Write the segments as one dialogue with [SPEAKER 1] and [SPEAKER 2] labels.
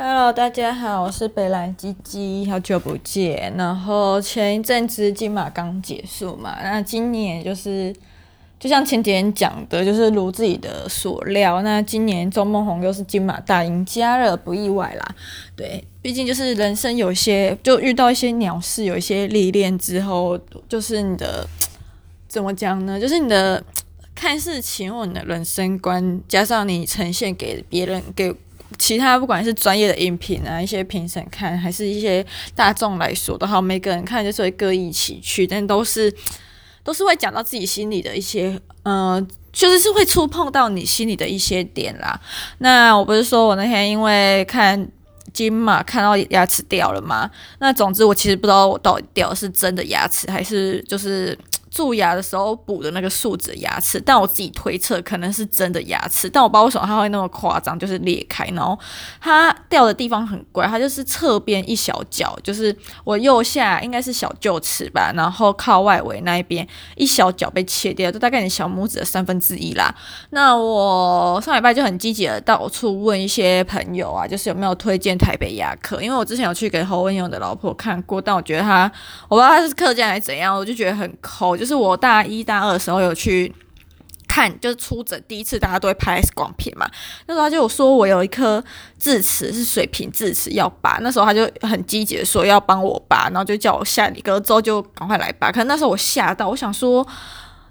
[SPEAKER 1] Hello，大家好，我是北兰鸡鸡，好久不见。然后前一阵子金马刚结束嘛，那今年就是就像前几天讲的，就是如自己的所料。那今年周梦红又是金马大赢家了，不意外啦。对，毕竟就是人生有些就遇到一些鸟事，有一些历练之后，就是你的怎么讲呢？就是你的看事情或你的人生观，加上你呈现给别人给。其他不管是专业的音频啊，一些评审看，还是一些大众来说的话，每个人看就是会各异其趣，但都是都是会讲到自己心里的一些，嗯、呃，就是是会触碰到你心里的一些点啦。那我不是说我那天因为看金马看到牙齿掉了吗？那总之我其实不知道我到底掉是真的牙齿还是就是。蛀牙的时候补的那个树脂牙齿，但我自己推测可能是真的牙齿，但我不知道为什么它会那么夸张，就是裂开，然后它掉的地方很怪，它就是侧边一小角，就是我右下应该是小臼齿吧，然后靠外围那一边一小角被切掉，就大概你小拇指的三分之一啦。那我上礼拜就很积极的到处问一些朋友啊，就是有没有推荐台北牙科，因为我之前有去给侯文勇的老婆看过，但我觉得他我不知道他是客家还是怎样，我就觉得很抠。就 是我大一大二的时候有去看，就是出诊第一次，大家都会拍 X 光片嘛。那时候他就说我有一颗智齿是水平智齿要拔，那时候他就很积极的说要帮我拔，然后就叫我下一个周就赶快来拔。可是那时候我吓到，我想说，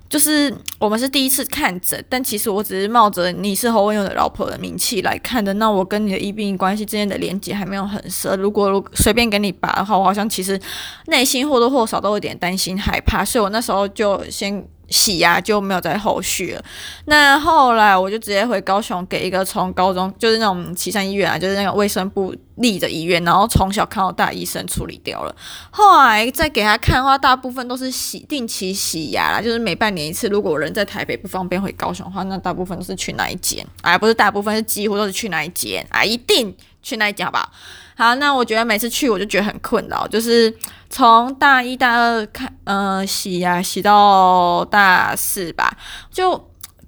[SPEAKER 1] 就是我们是第一次看诊，但其实我只是冒着你是侯文勇的老婆的名气来看的。那我跟你的医病关系之间的连接还没有很深。如果随便给你拔的话，我好像其实内心或多或少都有点担心害怕，所以我那时候就先。洗牙就没有再后续了。那后来我就直接回高雄，给一个从高中就是那种旗山医院啊，就是那个卫生部立的医院，然后从小看到大医生处理掉了。后来再给他看的话，大部分都是洗定期洗牙啦，就是每半年一次。如果人在台北不方便回高雄的话，那大部分都是去那一间，哎，不是大部分是几乎都是去那一间啊，一定去那一间好不好？好，那我觉得每次去我就觉得很困扰，就是从大一大二看，嗯、呃，洗牙洗到大四吧，就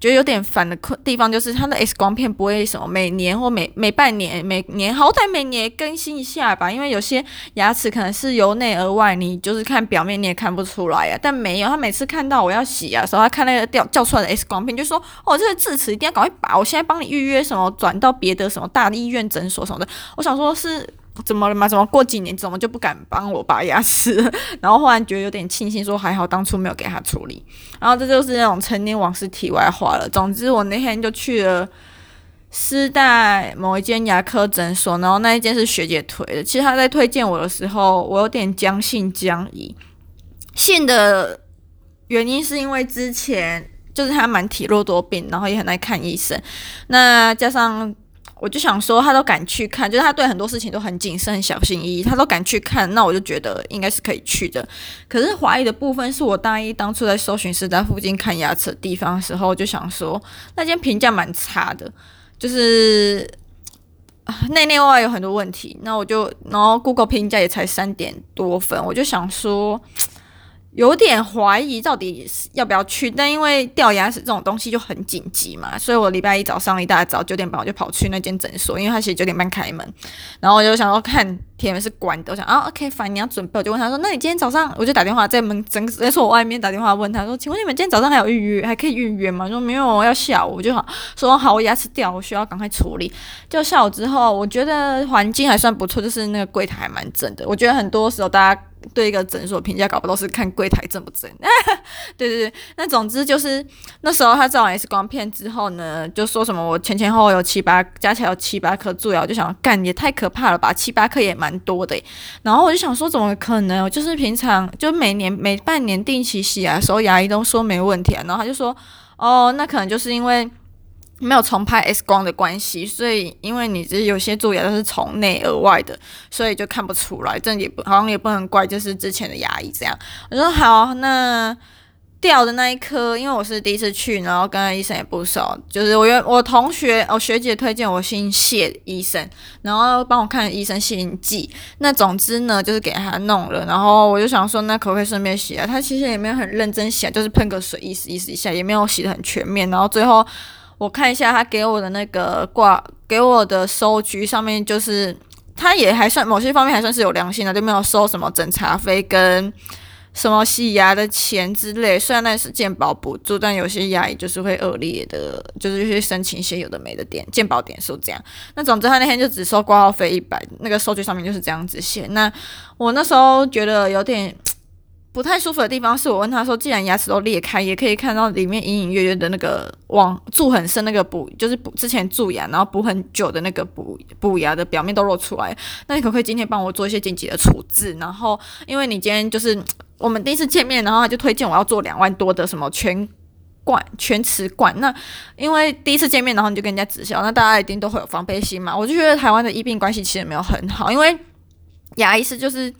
[SPEAKER 1] 觉得有点烦的困地方，就是它的 X 光片不会什么每年或每每半年、每年好歹每年更新一下吧，因为有些牙齿可能是由内而外，你就是看表面你也看不出来呀、但没有，他每次看到我要洗牙的时候，他看那个掉叫出来的 X 光片，就说：“哦，这个智齿一定要赶快拔，我现在帮你预约什么转到别的什么大医院诊所什么的。”我想说，是。怎么了嘛？怎么过几年怎么就不敢帮我拔牙齿？然后忽然觉得有点庆幸，说还好当初没有给他处理。然后这就是那种成年往事题外话了。总之我那天就去了师大某一间牙科诊所，然后那一间是学姐推的。其实她在推荐我的时候，我有点将信将疑。信的原因是因为之前就是她蛮体弱多病，然后也很爱看医生。那加上。我就想说，他都敢去看，就是他对很多事情都很谨慎、很小心翼翼，他都敢去看，那我就觉得应该是可以去的。可是怀疑的部分是我大一当初在搜寻是在附近看牙齿的地方的时候，就想说那间评价蛮差的，就是内内外有很多问题。那我就然后 Google 评价也才三点多分，我就想说。有点怀疑到底要不要去，但因为掉牙齿这种东西就很紧急嘛，所以我礼拜一早上一大早九点半我就跑去那间诊所，因为他其实九点半开门，然后我就想要看铁门是关的，我想啊 OK fine 你要准备，我就问他说，那你今天早上我就打电话在门诊诊所外面打电话问他说，请问你们今天早上还有预约，还可以预约吗？说没有，我要下午，我就好说好，我牙齿掉，我需要赶快处理。就下午之后，我觉得环境还算不错，就是那个柜台还蛮正的，我觉得很多时候大家。对一个诊所评价搞不都是看柜台正不正？对对对，那总之就是那时候他照完 X 光片之后呢，就说什么我前前后后有七八，加起来有七八颗蛀牙，我就想干也太可怕了吧，七八颗也蛮多的。然后我就想说怎么可能？就是平常就每年每半年定期洗牙的时候，牙医都说没问题啊。然后他就说哦，那可能就是因为。没有重拍 X 光的关系，所以因为你这有些蛀牙都是从内而外的，所以就看不出来。这也不好像也不能怪，就是之前的牙医这样。我说好，那掉的那一颗，因为我是第一次去，然后跟医生也不熟，就是我原我同学我学姐推荐我姓谢医生，然后帮我看医生姓纪。那总之呢，就是给他弄了，然后我就想说，那可不可以顺便洗啊？他其实也没有很认真洗，就是喷个水意思意思一下，也没有洗得很全面，然后最后。我看一下他给我的那个挂给我的收据上面，就是他也还算某些方面还算是有良心的，就没有收什么诊查费跟什么洗牙的钱之类。虽然那是健保补助，但有些牙医就是会恶劣的，就是去申请一些有的没的点健保点数这样。那总之他那天就只收挂号费一百，那个收据上面就是这样子写。那我那时候觉得有点。不太舒服的地方是我问他说，既然牙齿都裂开，也可以看到里面隐隐约约的那个往蛀很深那个补，就是补之前蛀牙，然后补很久的那个补补牙的表面都露出来。那你可不可以今天帮我做一些紧急的处置？然后因为你今天就是我们第一次见面，然后他就推荐我要做两万多的什么全冠全瓷冠。那因为第一次见面，然后你就跟人家直销，那大家一定都会有防备心嘛。我就觉得台湾的医病关系其实没有很好，因为牙医是就是。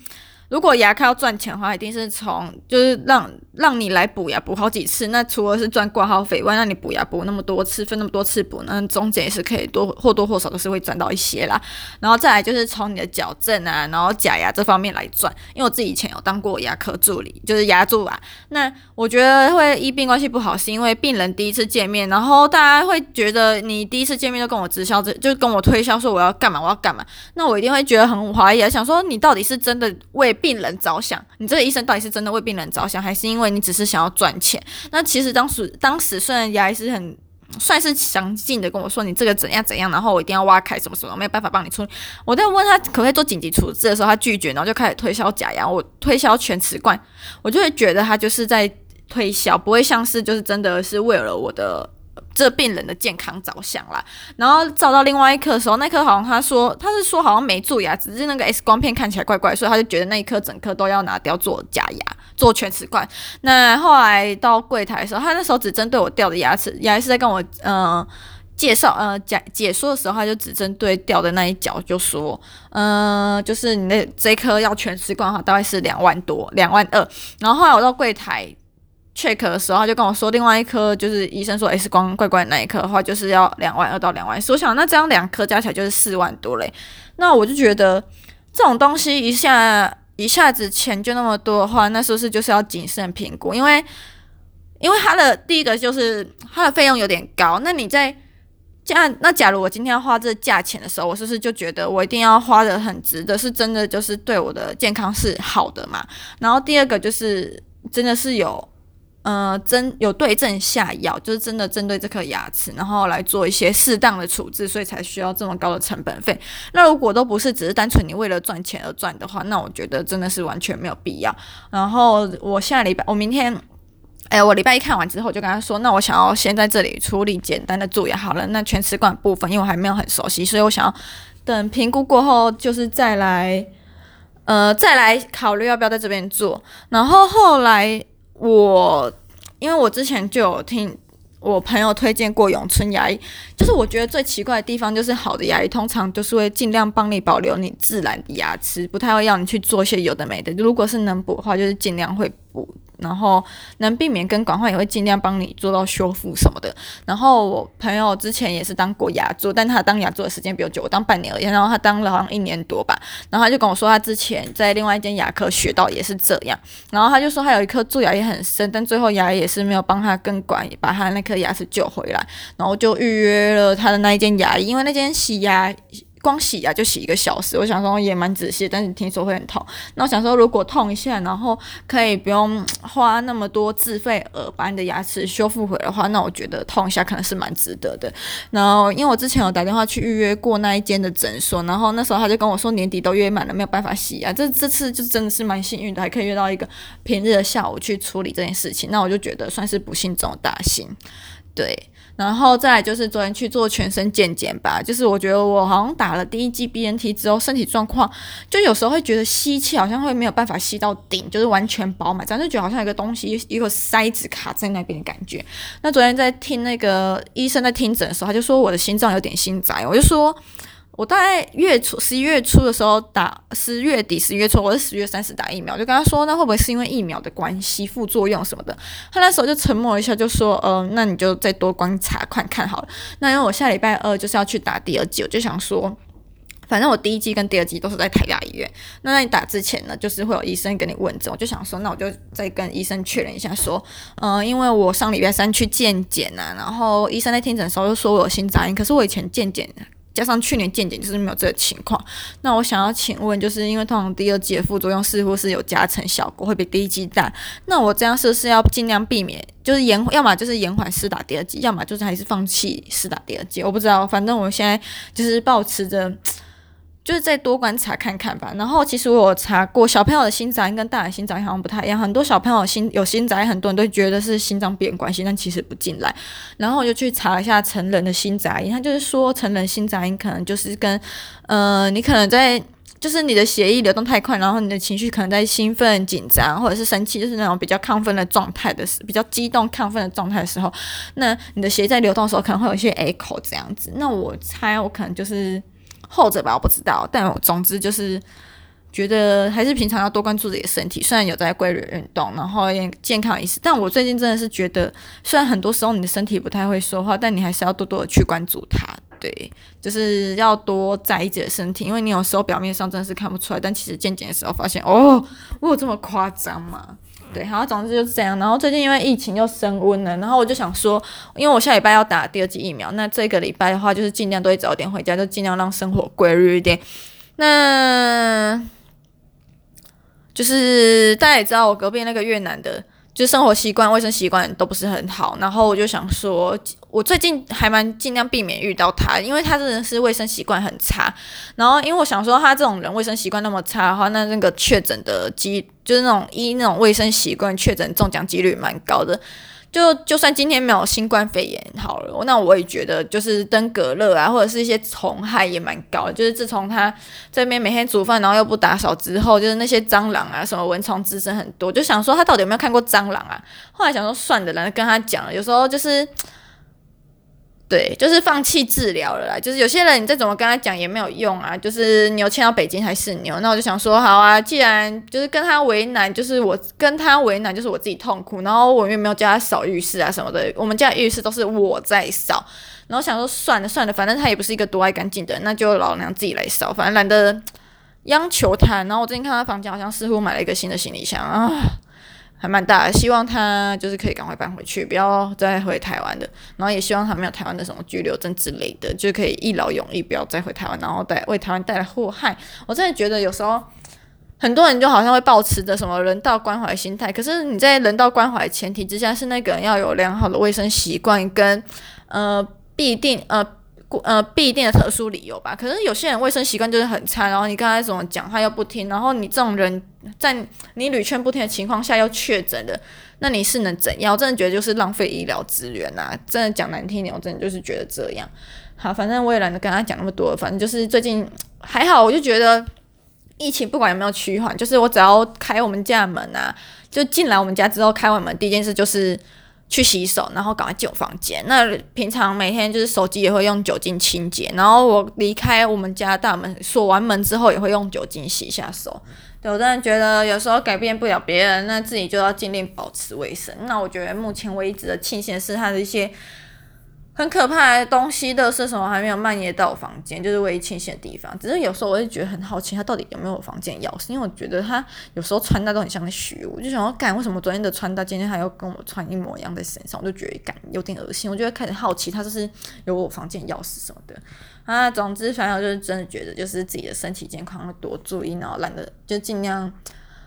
[SPEAKER 1] 如果牙科要赚钱的话，一定是从就是让让你来补牙补好几次。那除了是赚挂号费外，那你补牙补那么多次，分那么多次补，那中间也是可以多或多或少都是会赚到一些啦。然后再来就是从你的矫正啊，然后假牙这方面来赚。因为我自己以前有当过牙科助理，就是牙助啊。那我觉得会医病关系不好，是因为病人第一次见面，然后大家会觉得你第一次见面就跟我直销，这就跟我推销说我要干嘛，我要干嘛。那我一定会觉得很怀疑，想说你到底是真的为病人着想，你这个医生到底是真的为病人着想，还是因为你只是想要赚钱？那其实当时当时虽然牙医是很算是详尽的跟我说你这个怎样怎样，然后我一定要挖开什么什么，没有办法帮你处理。我在问他可不可以做紧急处置的时候，他拒绝，然后就开始推销假牙，我推销全瓷冠，我就会觉得他就是在推销，不会像是就是真的是为了我的。这病人的健康着想啦，然后照到另外一颗的时候，那颗好像他说他是说好像没蛀牙，只是那个 X 光片看起来怪怪，所以他就觉得那一颗整颗都要拿掉做假牙，做全瓷冠。那后来到柜台的时候，他那时候只针对我掉的牙齿，牙医是在跟我嗯、呃、介绍呃解解说的时候，他就只针对掉的那一角就说，嗯、就是你的这颗要全瓷冠的话，大概是两万多，两万二。然后后来我到柜台。check 的时候，他就跟我说，另外一颗就是医生说 X 光怪怪的那一颗的话，就是要两万二到两万四。我想那这样两颗加起来就是四万多嘞。那我就觉得这种东西一下一下子钱就那么多的话，那是不是就是要谨慎评估？因为因为它的第一个就是它的费用有点高。那你在这样那假如我今天要花这价钱的时候，我是不是就觉得我一定要花的很值得？是真的就是对我的健康是好的嘛？然后第二个就是真的是有。呃，针有对症下药，就是真的针对这颗牙齿，然后来做一些适当的处置，所以才需要这么高的成本费。那如果都不是，只是单纯你为了赚钱而赚的话，那我觉得真的是完全没有必要。然后我下礼拜，我明天，哎，我礼拜一看完之后，就跟他说，那我想要先在这里处理简单的蛀牙好了。那全瓷冠部分，因为我还没有很熟悉，所以我想要等评估过后，就是再来，呃，再来考虑要不要在这边做。然后后来。我因为我之前就有听我朋友推荐过永春牙医，就是我觉得最奇怪的地方就是好的牙医通常都是会尽量帮你保留你自然的牙齿，不太会要你去做一些有的没的。如果是能补的话，就是尽量会补。然后能避免根管的话，也会尽量帮你做到修复什么的。然后我朋友之前也是当过牙助，但他当牙助的时间比较久，我当半年而已。然后他当了好像一年多吧。然后他就跟我说，他之前在另外一间牙科学到也是这样。然后他就说，他有一颗蛀牙也很深，但最后牙医也是没有帮他根管，把他那颗牙齿救回来。然后就预约了他的那一间牙医，因为那间洗牙。光洗牙就洗一个小时，我想说也蛮仔细，但是听说会很痛。那我想说，如果痛一下，然后可以不用 花那么多自费额把你的牙齿修复回来的话，那我觉得痛一下可能是蛮值得的。然后因为我之前有打电话去预约过那一间的诊所，然后那时候他就跟我说年底都约满了，没有办法洗牙。这这次就真的是蛮幸运的，还可以约到一个平日的下午去处理这件事情。那我就觉得算是不幸中的大幸，对。然后再就是昨天去做全身健检吧，就是我觉得我好像打了第一剂 BNT 之后，身体状况就有时候会觉得吸气好像会没有办法吸到顶，就是完全饱满，这样就觉得好像有个东西一个塞子卡在那边的感觉。那昨天在听那个医生在听诊的时候，他就说我的心脏有点心窄，我就说。我大概月初十一月初的时候打，十月底十一月初，我是十月三十打疫苗，就跟他说，那会不会是因为疫苗的关系，副作用什么的？他那时候就沉默一下，就说，呃，那你就再多观察看看好了。那因为我下礼拜二就是要去打第二剂，我就想说，反正我第一剂跟第二剂都是在台大医院。那在你打之前呢，就是会有医生跟你问诊，我就想说，那我就再跟医生确认一下，说，呃，因为我上礼拜三去健检啊，然后医生在听诊的时候就说我有心杂音，可是我以前健检。加上去年健检就是没有这个情况。那我想要请问，就是因为通常第二剂的副作用似乎是有加成效果，会比第一剂大。那我这样是不是要尽量避免，就是延，要么就是延缓试打第二剂，要么就是还是放弃试打第二剂？我不知道，反正我现在就是保持着。就是再多观察看看吧。然后其实我有查过，小朋友的心杂音跟大人心杂音好像不太一样。很多小朋友心有心杂音，很多人都觉得是心脏病关系，但其实不进来。然后我就去查一下成人的心杂音，他就是说成人心杂音可能就是跟呃你可能在就是你的血液流动太快，然后你的情绪可能在兴奋、紧张或者是生气，就是那种比较亢奋的状态的时，比较激动、亢奋的状态的时候，那你的血液在流动的时候可能会有一些 echo 这样子。那我猜我可能就是。后者吧，我不知道，但总之就是觉得还是平常要多关注自己的身体。虽然有在规律运动，然后也健康意识，但我最近真的是觉得，虽然很多时候你的身体不太会说话，但你还是要多多的去关注它。对，就是要多在意自己的身体，因为你有时候表面上真的是看不出来，但其实渐渐的时候发现，哦，我有这么夸张吗？对，好，总之就是这样。然后最近因为疫情又升温了，然后我就想说，因为我下礼拜要打第二剂疫苗，那这个礼拜的话就是尽量都会早点回家，就尽量让生活规律一点。那就是大家也知道，我隔壁那个越南的。就生活习惯、卫生习惯都不是很好，然后我就想说，我最近还蛮尽量避免遇到他，因为他真的是卫生习惯很差。然后，因为我想说，他这种人卫生习惯那么差的话，那那个确诊的机，就是那种一那种卫生习惯确诊中奖几率蛮高的。就就算今天没有新冠肺炎好了，那我也觉得就是登革热啊，或者是一些虫害也蛮高的。就是自从他这边每天煮饭，然后又不打扫之后，就是那些蟑螂啊，什么蚊虫滋生很多。就想说他到底有没有看过蟑螂啊？后来想说算了，懒得跟他讲了，有时候就是。对，就是放弃治疗了啦。就是有些人你再怎么跟他讲也没有用啊。就是牛迁到北京还是牛。那我就想说，好啊，既然就是跟他为难，就是我跟他为难，就是我自己痛苦。然后我又没有叫他扫浴室啊什么的。我们家浴室都是我在扫。然后想说算了算了，反正他也不是一个多爱干净的人，那就老娘自己来扫。反正懒得央求他。然后我最近看他房间好像似乎买了一个新的行李箱啊。还蛮大的，希望他就是可以赶快搬回去，不要再回台湾的。然后也希望他没有台湾的什么居留证之类的，就可以一劳永逸，不要再回台湾，然后带为台湾带来祸害。我真的觉得有时候很多人就好像会抱持着什么人道关怀心态，可是你在人道关怀前提之下，是那个人要有良好的卫生习惯跟呃必定呃。呃，必定的特殊理由吧。可是有些人卫生习惯就是很差，然后你刚才怎么讲他又不听，然后你这种人在你屡劝不听的情况下又确诊了，那你是能怎样？我真的觉得就是浪费医疗资源呐！真的讲难听点，我真的就是觉得这样。好，反正我也懒得跟他讲那么多，反正就是最近还好，我就觉得疫情不管有没有趋缓，就是我只要开我们家门啊，就进来我们家之后开完门第一件事就是。去洗手，然后赶快进我房间。那平常每天就是手机也会用酒精清洁，然后我离开我们家大门锁完门之后也会用酒精洗一下手。对，我真的觉得有时候改变不了别人，那自己就要尽量保持卫生。那我觉得目前为止的庆幸是他的一些。很可怕的东西的是什么？还没有蔓延到我房间，就是唯一庆幸的地方。只是有时候我会觉得很好奇，他到底有没有房间钥匙？因为我觉得他有时候穿搭都很像虚，我就想要干，为什么昨天的穿搭今天还要跟我穿一模一样在身上？我就觉得干有点恶心，我就会开始好奇他就是有我房间钥匙什么的啊。总之，反正我就是真的觉得就是自己的身体健康要多注意，然后懒得就尽量。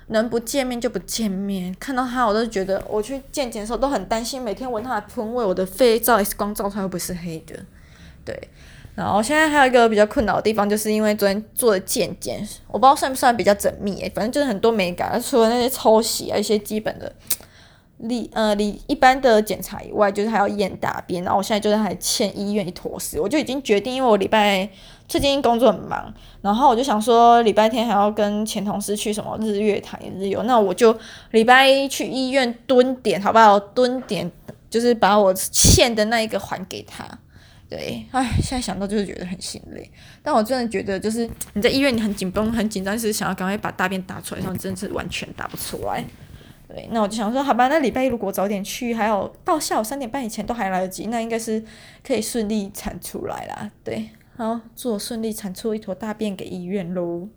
[SPEAKER 1] 能不见面就不见面，看到他我都觉得，我去见检的时候都很担心，每天闻他的喷味，我的肺照 X 光照出来会不是黑的？对，然后现在还有一个比较困扰的地方，就是因为昨天做的健检，我不知道算不算比较缜密，反正就是很多美感，除了那些抽血啊一些基本的。离呃离一般的检查以外，就是还要验大便，然后我现在就是还欠医院一坨屎，我就已经决定，因为我礼拜最近工作很忙，然后我就想说礼拜天还要跟前同事去什么日月潭日游，那我就礼拜一去医院蹲点，好不好？蹲点就是把我欠的那一个还给他。对，唉，现在想到就是觉得很心累，但我真的觉得就是你在医院你很紧绷很紧张，是想要赶快把大便打出来，然后真的是完全打不出来。对，那我就想说，好吧，那礼拜一如果早点去，还有到下午三点半以前都还来得及，那应该是可以顺利产出来啦。对，好，祝我顺利产出一坨大便给医院喽。